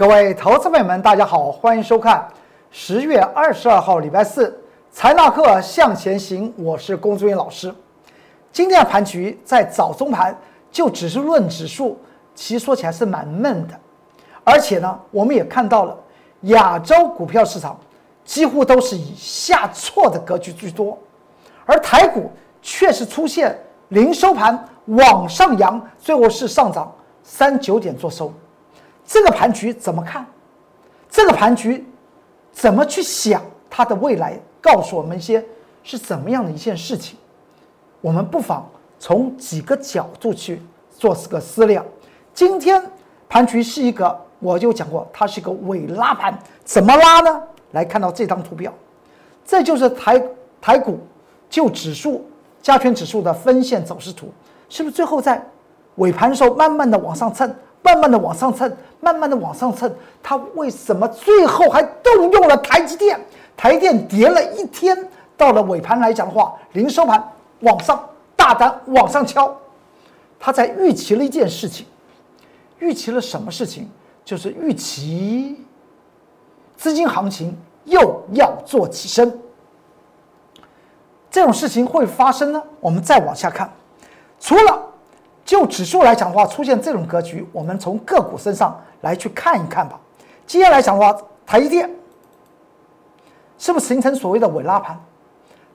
各位投资朋友们，大家好，欢迎收看十月二十二号礼拜四财纳课向前行，我是龚志云老师。今天的盘局在早中盘就只是论指数，其实说起来是蛮闷的，而且呢，我们也看到了亚洲股票市场几乎都是以下挫的格局居多，而台股却是出现零收盘往上扬，最后是上涨三九点做收。这个盘局怎么看？这个盘局怎么去想它的未来？告诉我们一些是怎么样的一件事情？我们不妨从几个角度去做这个思量。今天盘局是一个，我就讲过，它是一个伪拉盘。怎么拉呢？来看到这张图表，这就是台台股就指数加权指数的分线走势图，是不是最后在尾盘的时候慢慢的往上蹭？慢慢的往上蹭，慢慢的往上蹭，它为什么最后还动用了台积电？台电跌了一天，到了尾盘来讲的话，零收盘往上大单往上敲，他在预期了一件事情，预期了什么事情？就是预期资金行情又要做起身，这种事情会发生呢？我们再往下看，除了。就指数来讲的话，出现这种格局，我们从个股身上来去看一看吧。今天来讲的话，台积电是不是形成所谓的伪拉盘？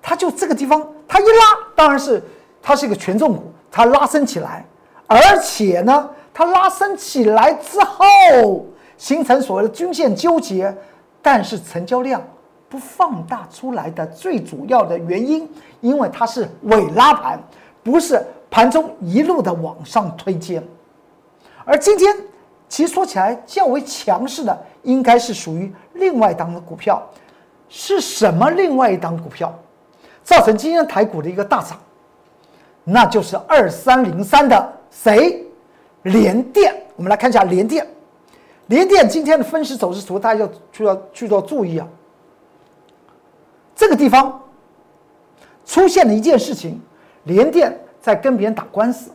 它就这个地方，它一拉，当然是它是一个权重股，它拉升起来，而且呢，它拉升起来之后形成所谓的均线纠结，但是成交量不放大出来的最主要的原因，因为它是伪拉盘，不是。盘中一路的往上推进，而今天其实说起来较为强势的，应该是属于另外一档的股票，是什么？另外一档股票造成今天台股的一个大涨，那就是二三零三的谁？联电。我们来看一下联电，联电今天的分时走势图，大家要需要去做注意啊。这个地方出现了一件事情，联电。在跟别人打官司，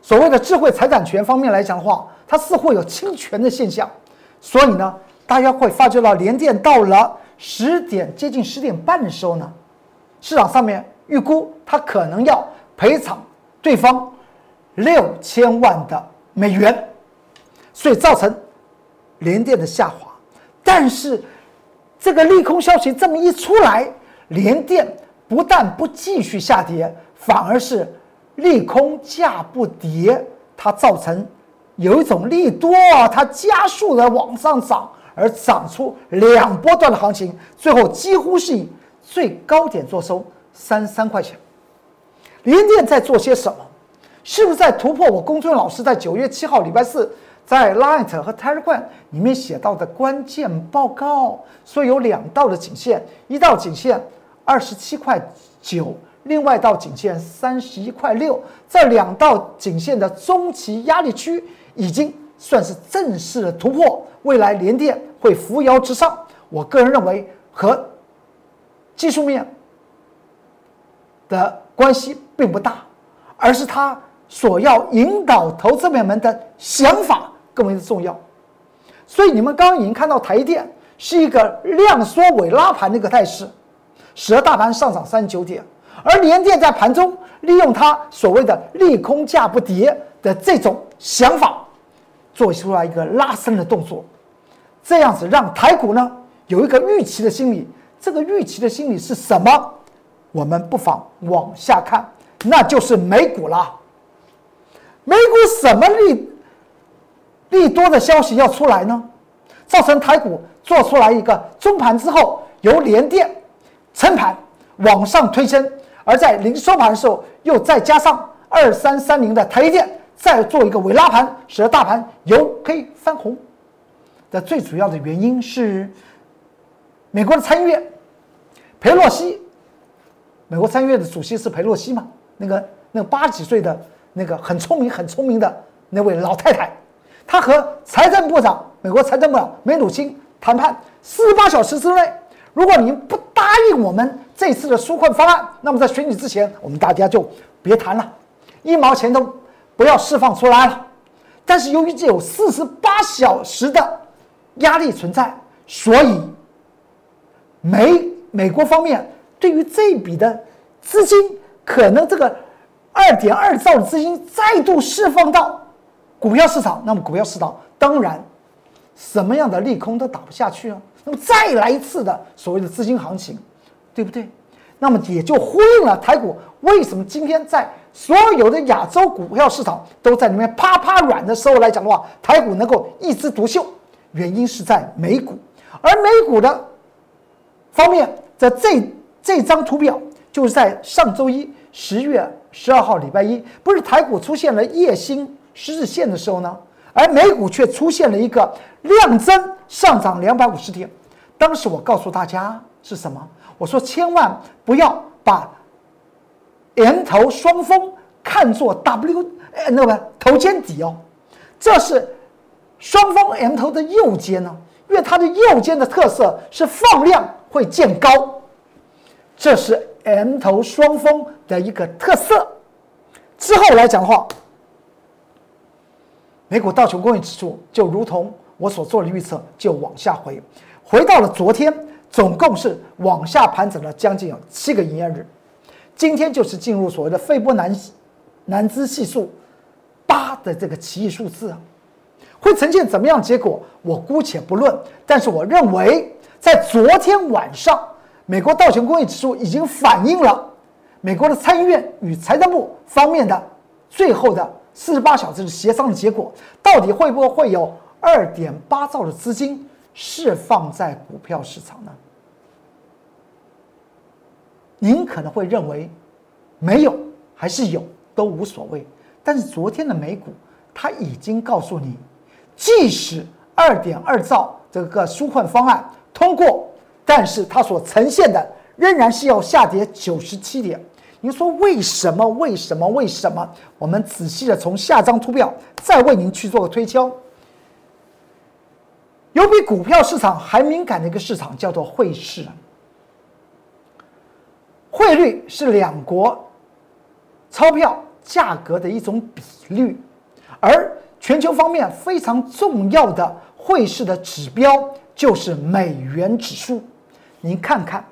所谓的智慧财产权方面来讲的话，它似乎有侵权的现象，所以呢，大家会发觉到联电到了十点接近十点半的时候呢，市场上面预估它可能要赔偿对方六千万的美元，所以造成联电的下滑。但是这个利空消息这么一出来，联电不但不继续下跌。反而是利空价不跌，它造成有一种利多，它加速的往上涨，而涨出两波段的行情，最后几乎是以最高点做收三三块钱。联电在做些什么？是不是在突破我公孙老师在九月七号礼拜四在 Light 和 Telegram 里面写到的关键报告？所以有两道的颈线，一道颈线二十七块九。另外一道颈线三十一块六，这两道颈线的中期压力区已经算是正式的突破，未来连电会扶摇直上。我个人认为和技术面的关系并不大，而是它所要引导投资者们的想法更为重要。所以你们刚刚已经看到台电是一个量缩尾拉盘的一个态势，使得大盘上涨三十九点。而联电在盘中利用它所谓的利空价不跌的这种想法，做出来一个拉升的动作，这样子让台股呢有一个预期的心理。这个预期的心理是什么？我们不妨往下看，那就是美股了。美股什么利利多的消息要出来呢？造成台股做出来一个中盘之后由联电撑盘往上推升。而在临收盘的时候，又再加上二三三零的台积电，再做一个尾拉盘，使得大盘由黑翻红。的最主要的原因是，美国的参议院，佩洛西，美国参议院的主席是佩洛西嘛？那个那个八十几岁的那个很聪明很聪明的那位老太太，她和财政部长美国财政部长梅努钦谈判四十八小时之内。如果您不答应我们这次的纾困方案，那么在选举之前，我们大家就别谈了，一毛钱都不要释放出来了。但是由于这有四十八小时的压力存在，所以美美国方面对于这笔的资金，可能这个二点二兆的资金再度释放到股票市场，那么股票市场当然什么样的利空都打不下去啊。那么再来一次的所谓的资金行情，对不对？那么也就呼应了台股为什么今天在所有的亚洲股票市场都在里面啪啪软的时候来讲的话，台股能够一枝独秀，原因是在美股，而美股的方面在这这张图表就是在上周一十月十二号礼拜一，不是台股出现了夜星十日线的时候呢，而美股却出现了一个量增上涨两百五十点，当时我告诉大家是什么？我说千万不要把 M 头双峰看作 W 呃那个头肩底哦，这是双峰 M 头的右肩呢，因为它的右肩的特色是放量会见高，这是 M 头双峰的一个特色。之后来讲的话，美股道琼工业指数就如同我所做的预测，就往下回，回到了昨天。总共是往下盘整了将近有七个营业日，今天就是进入所谓的费波南南兹系数八的这个奇异数字啊，会呈现怎么样结果？我姑且不论，但是我认为在昨天晚上，美国道琼工业指数已经反映了美国的参议院与财政部方面的最后的四十八小时的协商的结果，到底会不会有二点八兆的资金？释放在股票市场呢？您可能会认为没有还是有都无所谓，但是昨天的美股它已经告诉你，即使二点二兆这个纾困方案通过，但是它所呈现的仍然是要下跌九十七点。您说为什么？为什么？为什么？我们仔细的从下张图表再为您去做个推敲。有比股票市场还敏感的一个市场，叫做汇市。汇率是两国钞票价格的一种比率，而全球方面非常重要的汇市的指标就是美元指数。您看看，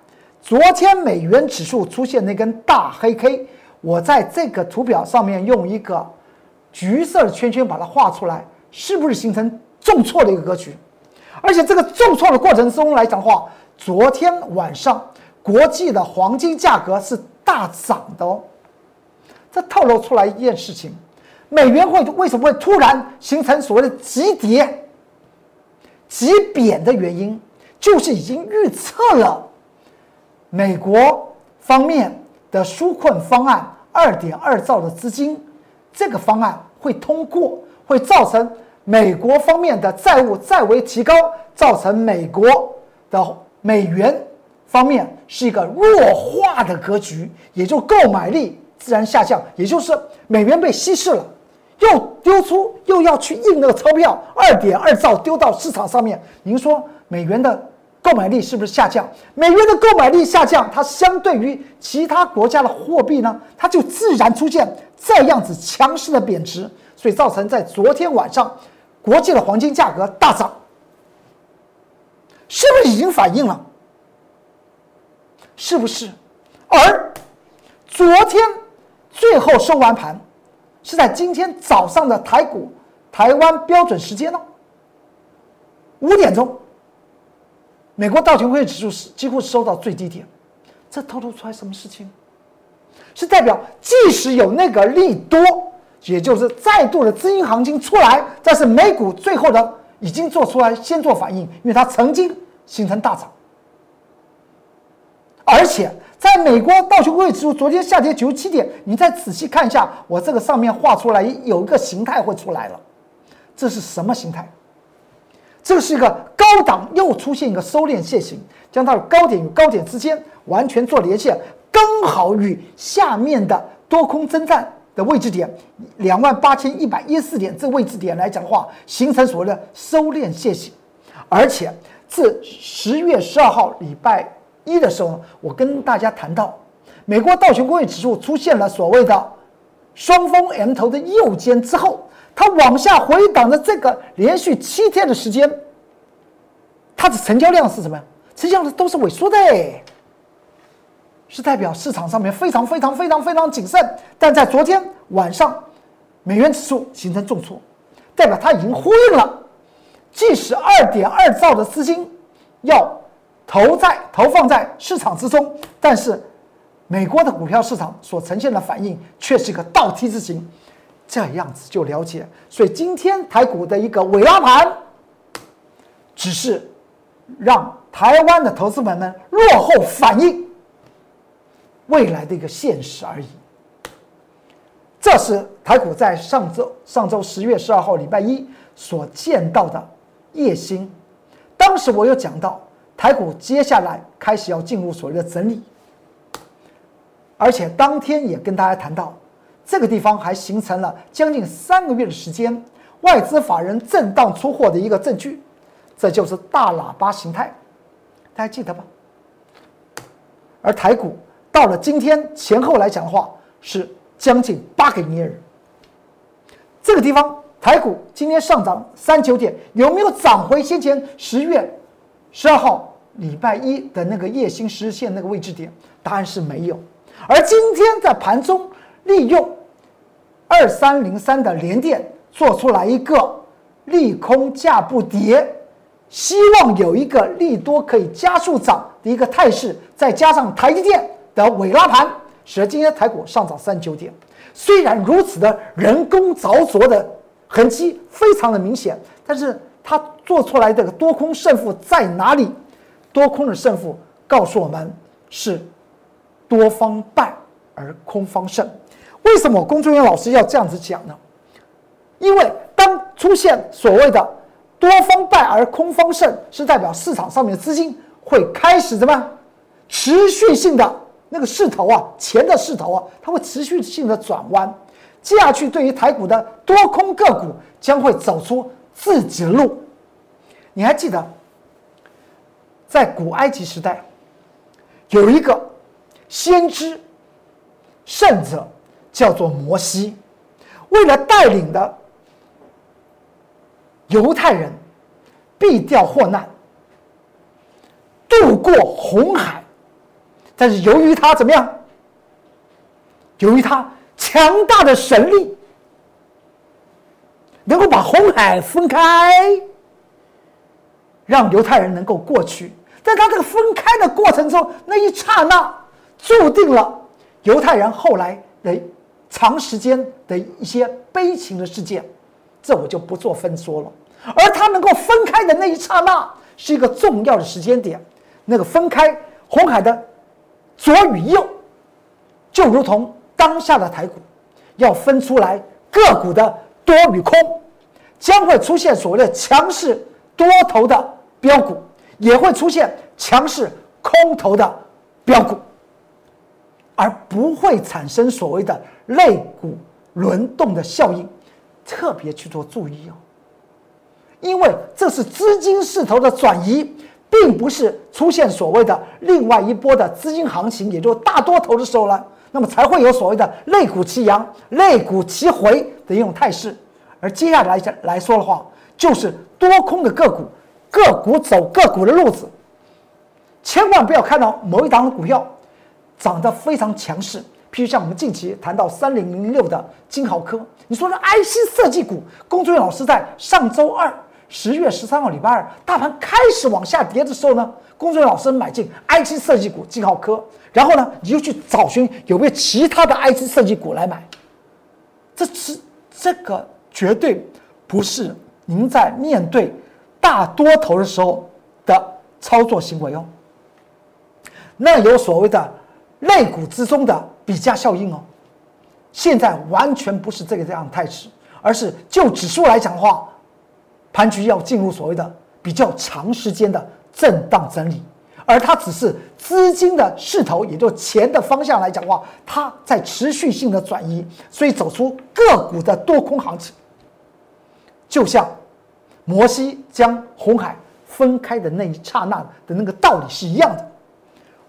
昨天美元指数出现那根大黑 K，我在这个图表上面用一个橘色圈圈把它画出来，是不是形成重挫的一个格局？而且这个重挫的过程中来讲的话，昨天晚上国际的黄金价格是大涨的哦。这透露出来一件事情：美元会为什么会突然形成所谓的急跌、急贬的原因，就是已经预测了美国方面的纾困方案二点二兆的资金，这个方案会通过，会造成。美国方面的债务再为提高，造成美国的美元方面是一个弱化的格局，也就购买力自然下降，也就是美元被稀释了，又丢出又要去印那个钞票，二点二兆丢到市场上面，您说美元的购买力是不是下降？美元的购买力下降，它相对于其他国家的货币呢，它就自然出现这样子强势的贬值，所以造成在昨天晚上。国际的黄金价格大涨，是不是已经反映了？是不是？而昨天最后收完盘，是在今天早上的台股台湾标准时间呢，五点钟，美国道琼斯指数是几乎收到最低点，这透露出来什么事情？是代表即使有那个利多。也就是再度的资金行情出来，但是美股最后的已经做出来先做反应，因为它曾经形成大涨，而且在美国道琼斯指数昨天下跌九十七点，你再仔细看一下，我这个上面画出来有一个形态会出来了，这是什么形态？这个是一个高档又出现一个收敛线型，将它的高点与高点之间完全做连线，刚好与下面的多空征战。的位置点两万八千一百一十四点，这位置点来讲的话，形成所谓的收敛线形，而且自十月十二号礼拜一的时候，我跟大家谈到，美国道琼工业指数出现了所谓的双峰 M 头的右肩之后，它往下回档的这个连续七天的时间，它的成交量是什么呀？成交量都是萎缩的，是代表市场上面非常非常非常非常谨慎。但在昨天晚上，美元指数形成重挫，代表它已经呼应了，即使二点二兆的资金要投在投放在市场之中，但是。美国的股票市场所呈现的反应却是一个倒梯字形，这样子就了解。所以今天台股的一个尾拉盘，只是让台湾的投资们们落后反应未来的一个现实而已。这是台股在上周上周十月十二号礼拜一所见到的夜星。当时我有讲到，台股接下来开始要进入所谓的整理。而且当天也跟大家谈到，这个地方还形成了将近三个月的时间，外资法人震荡出货的一个证据，这就是大喇叭形态，大家记得吧？而台股到了今天前后来讲的话，是将近八个营业日。这个地方台股今天上涨三九点，有没有涨回先前十月十二号礼拜一的那个夜星实线那个位置点？答案是没有。而今天在盘中利用二三零三的连电做出来一个利空价不跌，希望有一个利多可以加速涨的一个态势，再加上台积电的尾拉盘，使得今天台股上涨三九点。虽然如此的人工凿琢的痕迹非常的明显，但是它做出来的多空胜负在哪里？多空的胜负告诉我们是。多方败而空方胜，为什么龚忠元老师要这样子讲呢？因为当出现所谓的多方败而空方胜，是代表市场上面的资金会开始怎么？持续性的那个势头啊，钱的势头啊，它会持续性的转弯。接下去，对于台股的多空个股将会走出自己的路。你还记得，在古埃及时代有一个。先知、圣者叫做摩西，为了带领的犹太人避掉祸难，渡过红海，但是由于他怎么样？由于他强大的神力，能够把红海分开，让犹太人能够过去。在他这个分开的过程中，那一刹那。注定了犹太人后来的长时间的一些悲情的事件，这我就不做分说了。而它能够分开的那一刹那，是一个重要的时间点。那个分开红海的左与右，就如同当下的台股要分出来个股的多与空，将会出现所谓的强势多头的标股，也会出现强势空头的标股。而不会产生所谓的肋骨轮动的效应，特别去做注意哦。因为这是资金势头的转移，并不是出现所谓的另外一波的资金行情，也就大多头的时候呢，那么才会有所谓的肋骨齐扬、肋骨齐回的一种态势。而接下来来说的话，就是多空的个股，个股走个股的路子，千万不要看到某一档股票。涨得非常强势，譬如像我们近期谈到三零零六的金豪科，你说的 IC 设计股，龚俊老师在上周二十月十三号礼拜二，大盘开始往下跌的时候呢，龚俊老师买进 IC 设计股金豪科，然后呢，你就去找寻有没有其他的 IC 设计股来买，这是这个绝对不是您在面对大多头的时候的操作行为哦，那有所谓的。类股之中的比价效应哦，现在完全不是这个这样的态势，而是就指数来讲的话，盘局要进入所谓的比较长时间的震荡整理，而它只是资金的势头，也就钱的方向来讲的话，它在持续性的转移，所以走出个股的多空行情，就像摩西将红海分开的那一刹那的那个道理是一样的。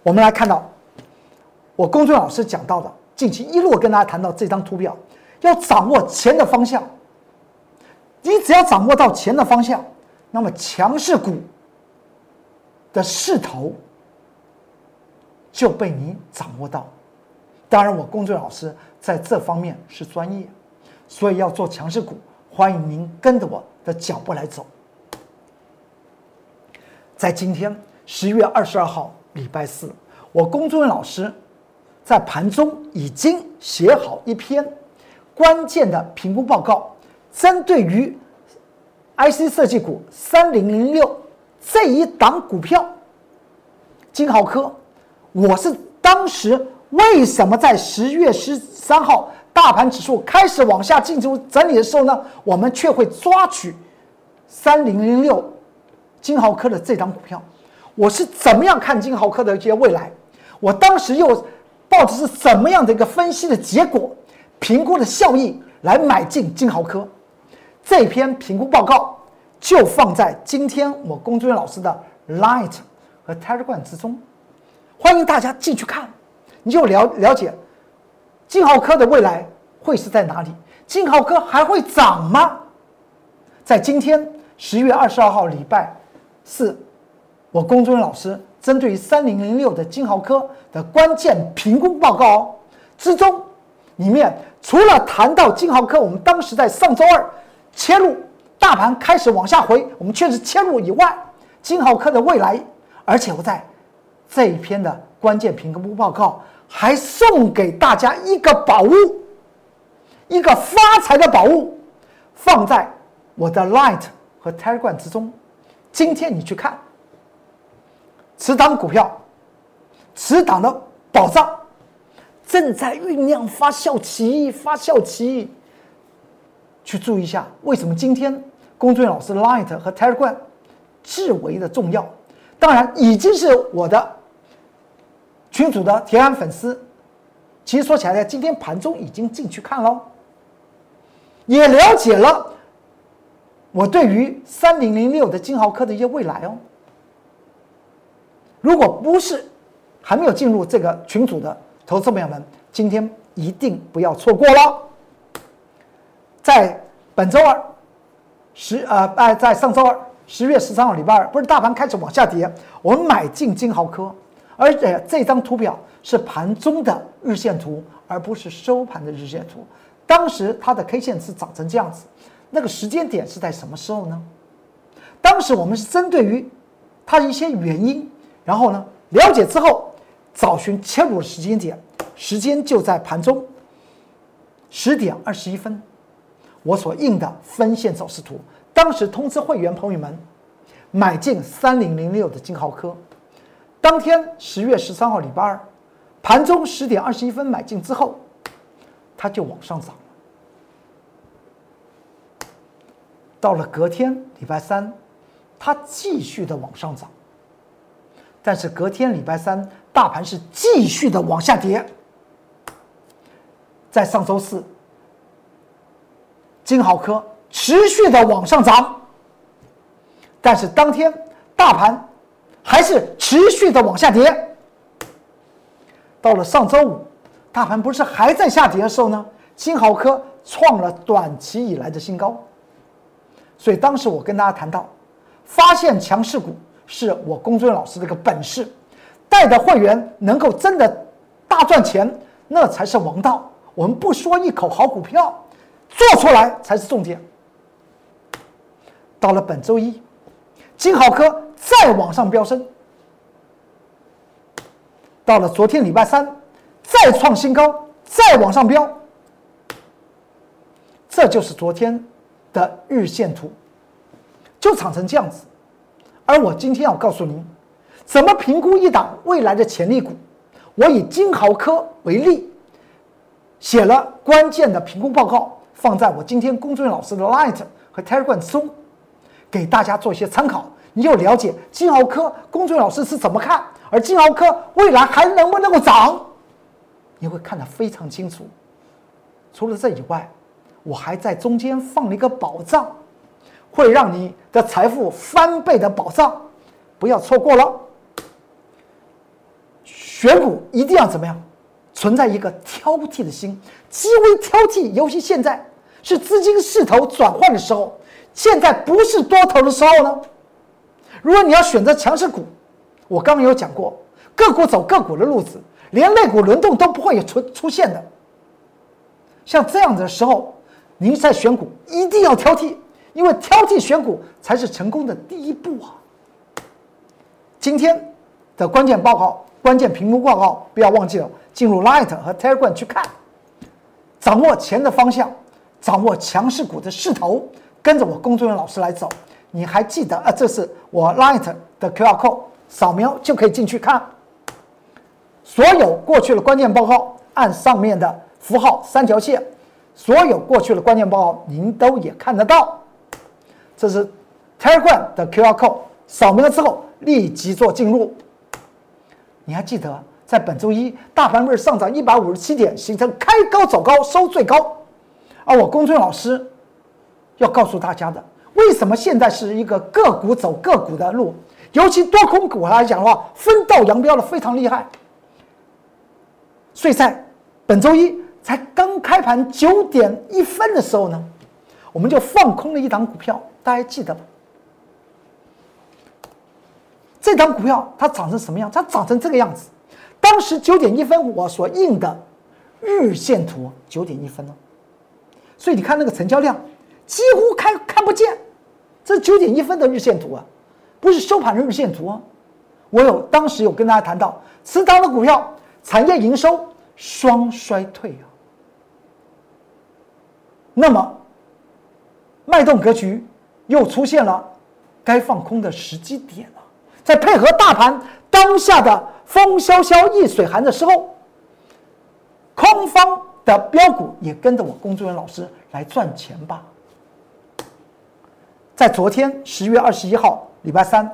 我们来看到。我公孙老师讲到的近期一路跟大家谈到这张图表，要掌握钱的方向。你只要掌握到钱的方向，那么强势股的势头就被你掌握到。当然，我公众老师在这方面是专业，所以要做强势股，欢迎您跟着我的脚步来走。在今天十一月二十二号，礼拜四，我公众老师在盘中已经写好一篇关键的评估报告。针对于 IC 设计股三零零六这一档股票，金豪科，我是当时为什么在十月十三号大盘指数开始往下进行整理的时候呢？我们却会抓取三零零六金豪科的这张股票，我是怎么样看金豪科的一些未来？我当时又抱着是怎么样的一个分析的结果、评估的效益来买进金豪科？这篇评估报告就放在今天我龚志远老师的 Light 和 Telegram 之中，欢迎大家进去看，你就了了解金豪科的未来会是在哪里？金豪科还会涨吗？在今天十月二十二号礼拜四，我龚志远老师针对于三零零六的金豪科的关键评估报告之中，里面除了谈到金豪科，我们当时在上周二。切入大盘开始往下回，我们确实切入以外，金豪科的未来，而且我在这一篇的关键评估报告还送给大家一个宝物，一个发财的宝物，放在我的 Light 和 Telegram 之中。今天你去看，此档股票，此档的宝藏正在酝酿发酵期，发酵期。去注意一下，为什么今天龚俊老师 Light 和 Telegram 至为的重要？当然，已经是我的群主的铁杆粉丝。其实说起来呢，今天盘中已经进去看喽，也了解了我对于三零零六的金豪科的一些未来哦。如果不是还没有进入这个群组的投资朋友们，今天一定不要错过了。在本周二，十呃，哎在上周二，十月十三号，礼拜二，不是大盘开始往下跌，我们买进金豪科，而且这张图表是盘中的日线图，而不是收盘的日线图。当时它的 K 线是长成这样子，那个时间点是在什么时候呢？当时我们是针对于它一些原因，然后呢了解之后，找寻切入的时间点，时间就在盘中十点二十一分。我所印的分线走势图，当时通知会员朋友们买进三零零六的金豪科，当天十月十三号礼拜二盘中十点二十一分买进之后，它就往上涨了。到了隔天礼拜三，它继续的往上涨，但是隔天礼拜三大盘是继续的往下跌，在上周四。金豪科持续的往上涨，但是当天大盘还是持续的往下跌。到了上周五，大盘不是还在下跌的时候呢？金豪科创了短期以来的新高。所以当时我跟大家谈到，发现强势股是我龚尊老师的一个本事，带的会员能够真的大赚钱，那才是王道。我们不说一口好股票。做出来才是重点。到了本周一，金豪科再往上飙升，到了昨天礼拜三，再创新高，再往上飙，这就是昨天的日线图，就长成这样子。而我今天要告诉您，怎么评估一档未来的潜力股。我以金豪科为例，写了关键的评估报告。放在我今天龚俊老师的 Light 和 Telegram 中，给大家做一些参考。你就了解金豪科龚俊老师是怎么看，而金豪科未来还能不能够涨，你会看得非常清楚。除了这以外，我还在中间放了一个宝藏，会让你的财富翻倍的宝藏，不要错过了。选股一定要怎么样？存在一个挑剔的心，极为挑剔。尤其现在是资金势头转换的时候，现在不是多头的时候呢。如果你要选择强势股，我刚刚有讲过，个股走个股的路子，连类股轮动都不会有出出现的。像这样子的时候，您在选股一定要挑剔，因为挑剔选股才是成功的第一步啊。今天的关键报告、关键屏幕报告，不要忘记了进入 Light 和 Telegram 去看，掌握钱的方向，掌握强势股的势头，跟着我工作人员老师来走。你还记得啊？这是我 Light 的 QR code，扫描就可以进去看。所有过去的关键报告，按上面的符号三条线，所有过去的关键报告您都也看得到。这是 Telegram 的 QR code，扫描了之后立即做进入。你还记得在本周一大盘位上涨一百五十七点，形成开高走高收最高，而我公孙老师要告诉大家的。为什么现在是一个个股走个股的路？尤其多空股来讲的话，分道扬镳的非常厉害。所以在本周一才刚开盘九点一分的时候呢，我们就放空了一档股票，大家记得吗？这档股票它长成什么样？它长成这个样子。当时九点一分我所印的日线图九点一分哦，所以你看那个成交量几乎看看不见。这九点一分的日线图啊，不是收盘的日线图啊。我有当时有跟大家谈到，此档的股票产业营收双衰退啊。那么，脉动格局又出现了该放空的时机点了。再配合大盘当下的风萧萧易水寒的时候，空方的标股也跟着我工作人员老师来赚钱吧。在昨天十月二十一号，礼拜三，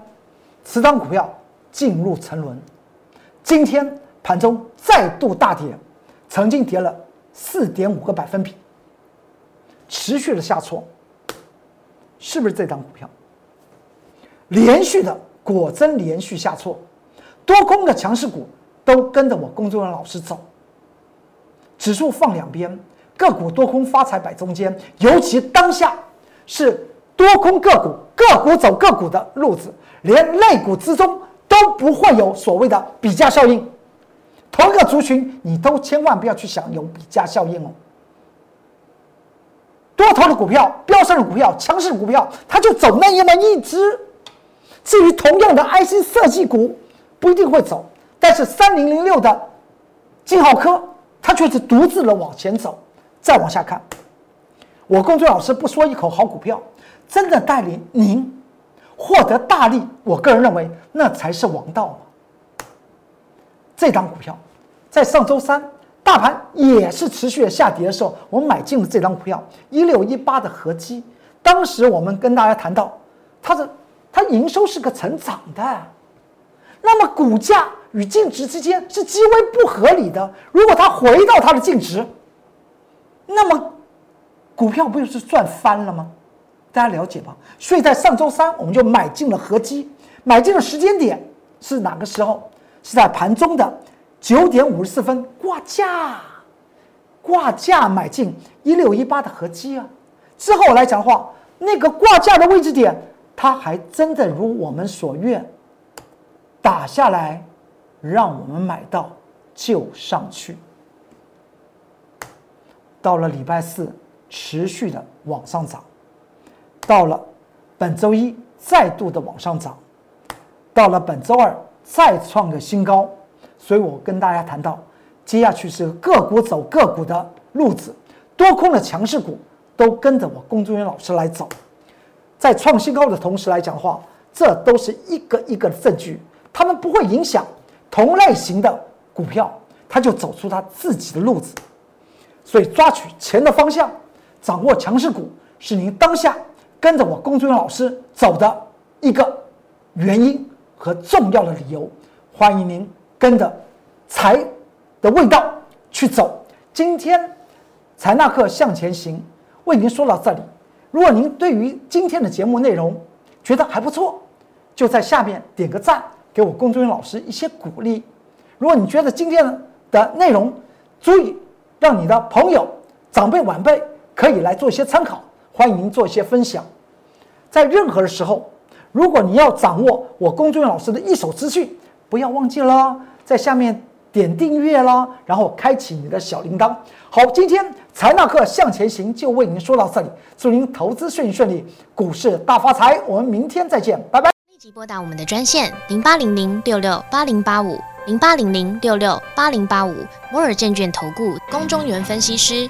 此档股票进入沉沦。今天盘中再度大跌，曾经跌了四点五个百分比，持续的下挫。是不是这张股票？连续的，果真连续下挫，多空的强势股都跟着我工作人员老师走。指数放两边，个股多空发财摆中间，尤其当下是。多空个股，个股走个股的路子，连类股之中都不会有所谓的比价效应。同一个族群，你都千万不要去想有比价效应哦。多头的股票、飙升的股票、强势股票，它就走那么一只。至于同样的 IC 设计股，不一定会走。但是三零零六的金浩科，它却是独自的往前走。再往下看，我工作老师不说一口好股票。真的带领您获得大利，我个人认为那才是王道这张股票在上周三大盘也是持续下跌的时候，我们买进了这张股票一六一八的合基。当时我们跟大家谈到，它的它营收是个成长的，那么股价与净值之间是极为不合理的。如果它回到它的净值，那么股票不就是赚翻了吗？大家了解吧？所以在上周三，我们就买进了合基，买进的时间点是哪个时候？是在盘中的九点五十四分挂价，挂价买进一六一八的合基啊。之后来讲的话，那个挂价的位置点，它还真的如我们所愿，打下来，让我们买到就上去。到了礼拜四，持续的往上涨。到了本周一再度的往上涨，到了本周二再创个新高，所以我跟大家谈到，接下去是个股走个股的路子，多空的强势股都跟着我龚忠元老师来走，在创新高的同时来讲的话，这都是一个一个的证据，他们不会影响同类型的股票，它就走出它自己的路子，所以抓取钱的方向，掌握强势股是您当下。跟着我龚尊老师走的一个原因和重要的理由，欢迎您跟着财的味道去走。今天财纳克向前行为您说到这里。如果您对于今天的节目内容觉得还不错，就在下面点个赞，给我龚尊老师一些鼓励。如果你觉得今天的内容足以让你的朋友、长辈、晚辈可以来做一些参考。欢迎您做一些分享。在任何的时候，如果你要掌握我龚俊老师的一手资讯，不要忘记了在下面点订阅啦，然后开启你的小铃铛。好，今天财纳课向前行就为您说到这里，祝您投资顺顺利，股市大发财。我们明天再见，拜拜。立即拨打我们的专线零八零零六六八零八五零八零零六六八零八五摩尔证券投顾龚中原分析师。